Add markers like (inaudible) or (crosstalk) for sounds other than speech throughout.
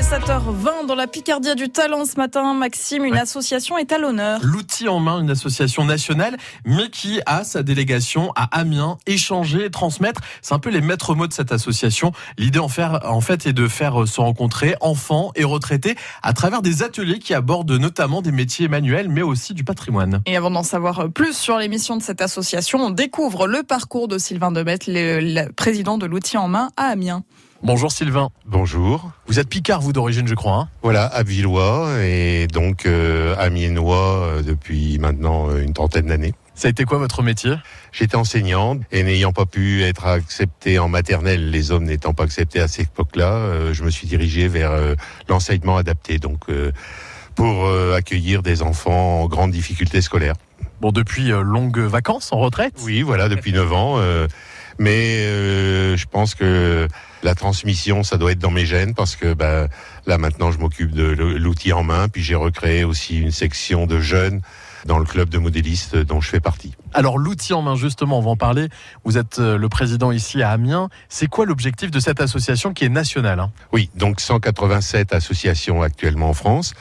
est 7h20 dans la Picardie du talent ce matin. Maxime, une association est à l'honneur. L'outil en main, une association nationale, mais qui a sa délégation à Amiens, échanger, transmettre. C'est un peu les maîtres mots de cette association. L'idée en, faire, en fait est de faire se rencontrer enfants et retraités à travers des ateliers qui abordent notamment des métiers manuels, mais aussi du patrimoine. Et avant d'en savoir plus sur les missions de cette association, on découvre le parcours de Sylvain Demet, le, le président de l'outil en main à Amiens. Bonjour Sylvain. Bonjour. Vous êtes Picard, vous d'origine, je crois. Hein voilà, Abillois et donc euh, Amiénois euh, depuis maintenant euh, une trentaine d'années. Ça a été quoi votre métier? J'étais enseignant et n'ayant pas pu être accepté en maternelle, les hommes n'étant pas acceptés à cette époque-là, euh, je me suis dirigé vers euh, l'enseignement adapté, donc euh, pour euh, accueillir des enfants en grande difficulté scolaire. Bon, depuis euh, longues vacances en retraite? Oui, voilà, depuis 9 ans. Mais euh, je pense que la transmission, ça doit être dans mes gènes parce que bah, là maintenant, je m'occupe de l'outil en main. Puis j'ai recréé aussi une section de jeunes dans le club de modélistes dont je fais partie. Alors l'outil en main, justement, on va en parler. Vous êtes euh, le président ici à Amiens. C'est quoi l'objectif de cette association qui est nationale hein? Oui, donc 187 associations actuellement en France.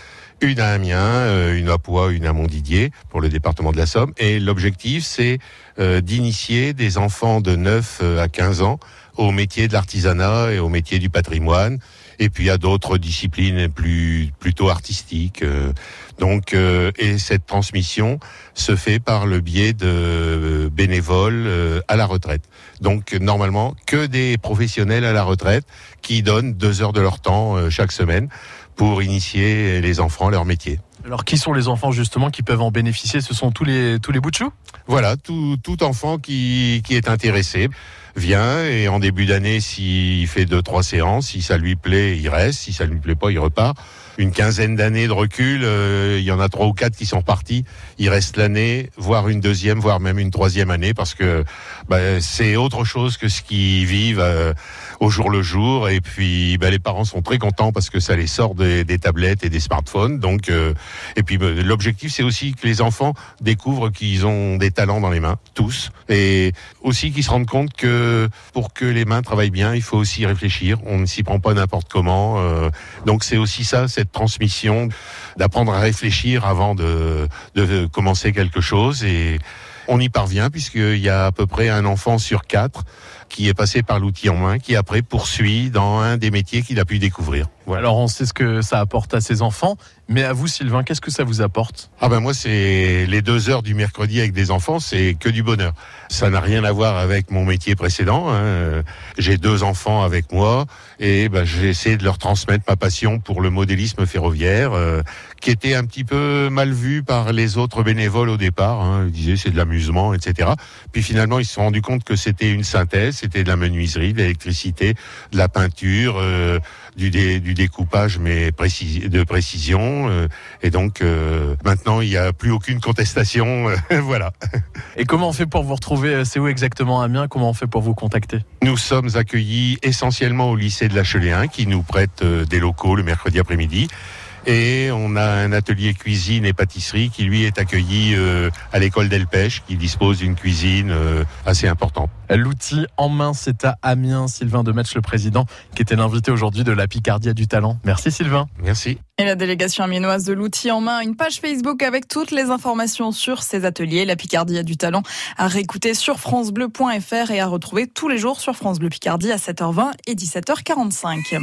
Une à Amiens, euh, une à Poix, une à Montdidier pour le département de la Somme. Et l'objectif, c'est euh, d'initier des enfants de 9 euh, à 15 ans au métier de l'artisanat et au métier du patrimoine. Et puis à d'autres disciplines plus plutôt artistiques. Donc, et cette transmission se fait par le biais de bénévoles à la retraite. Donc, normalement, que des professionnels à la retraite qui donnent deux heures de leur temps chaque semaine pour initier les enfants à leur métier. Alors qui sont les enfants justement qui peuvent en bénéficier? Ce sont tous les, tous les bouts Voilà, tout, tout enfant qui, qui est intéressé vient et en début d'année, s'il fait deux, trois séances, si ça lui plaît, il reste, si ça lui plaît pas, il repart. Une quinzaine d'années de recul, euh, il y en a trois ou quatre qui sont partis. Il reste l'année, voire une deuxième, voire même une troisième année, parce que bah, c'est autre chose que ce qu'ils vivent euh, au jour le jour. Et puis, bah, les parents sont très contents parce que ça les sort des, des tablettes et des smartphones. Donc, euh, et puis bah, l'objectif, c'est aussi que les enfants découvrent qu'ils ont des talents dans les mains, tous, et aussi qu'ils se rendent compte que pour que les mains travaillent bien, il faut aussi réfléchir. On ne s'y prend pas n'importe comment. euh, donc, c'est aussi ça, cette transmission, d'apprendre à réfléchir avant de, de commencer quelque chose. Et on y parvient puisqu'il y a à peu près un enfant sur quatre qui est passé par l'outil en main, qui après poursuit dans un des métiers qu'il a pu découvrir. Voilà. Alors on sait ce que ça apporte à ses enfants, mais à vous Sylvain, qu'est-ce que ça vous apporte? Ah ben moi c'est les deux heures du mercredi avec des enfants, c'est que du bonheur. Ça n'a rien à voir avec mon métier précédent. hein. J'ai deux enfants avec moi et ben, j'ai essayé de leur transmettre ma passion pour le modélisme ferroviaire, euh, qui était un petit peu mal vu par les autres bénévoles au départ. Hein. Ils disaient c'est de etc. Puis finalement ils se sont rendus compte que c'était une synthèse, c'était de la menuiserie, de l'électricité, de la peinture. euh, du, dé- du découpage mais précis, de précision euh, et donc euh, maintenant il n'y a plus aucune contestation (laughs) voilà Et comment on fait pour vous retrouver C'est où exactement Amiens? Comment on fait pour vous contacter? Nous sommes accueillis essentiellement au lycée de la Cheléen qui nous prête des locaux le mercredi après-midi et on a un atelier cuisine et pâtisserie qui lui est accueilli euh, à l'école d'Elpech qui dispose d'une cuisine euh, assez importante. L'outil en main, c'est à Amiens. Sylvain Demetsch, le président, qui était l'invité aujourd'hui de la Picardie du talent. Merci Sylvain. Merci. Et la délégation amiénoise de l'outil en main, une page Facebook avec toutes les informations sur ces ateliers. La Picardie a du talent à réécouter sur francebleu.fr et à retrouver tous les jours sur France Bleu Picardie à 7h20 et 17h45.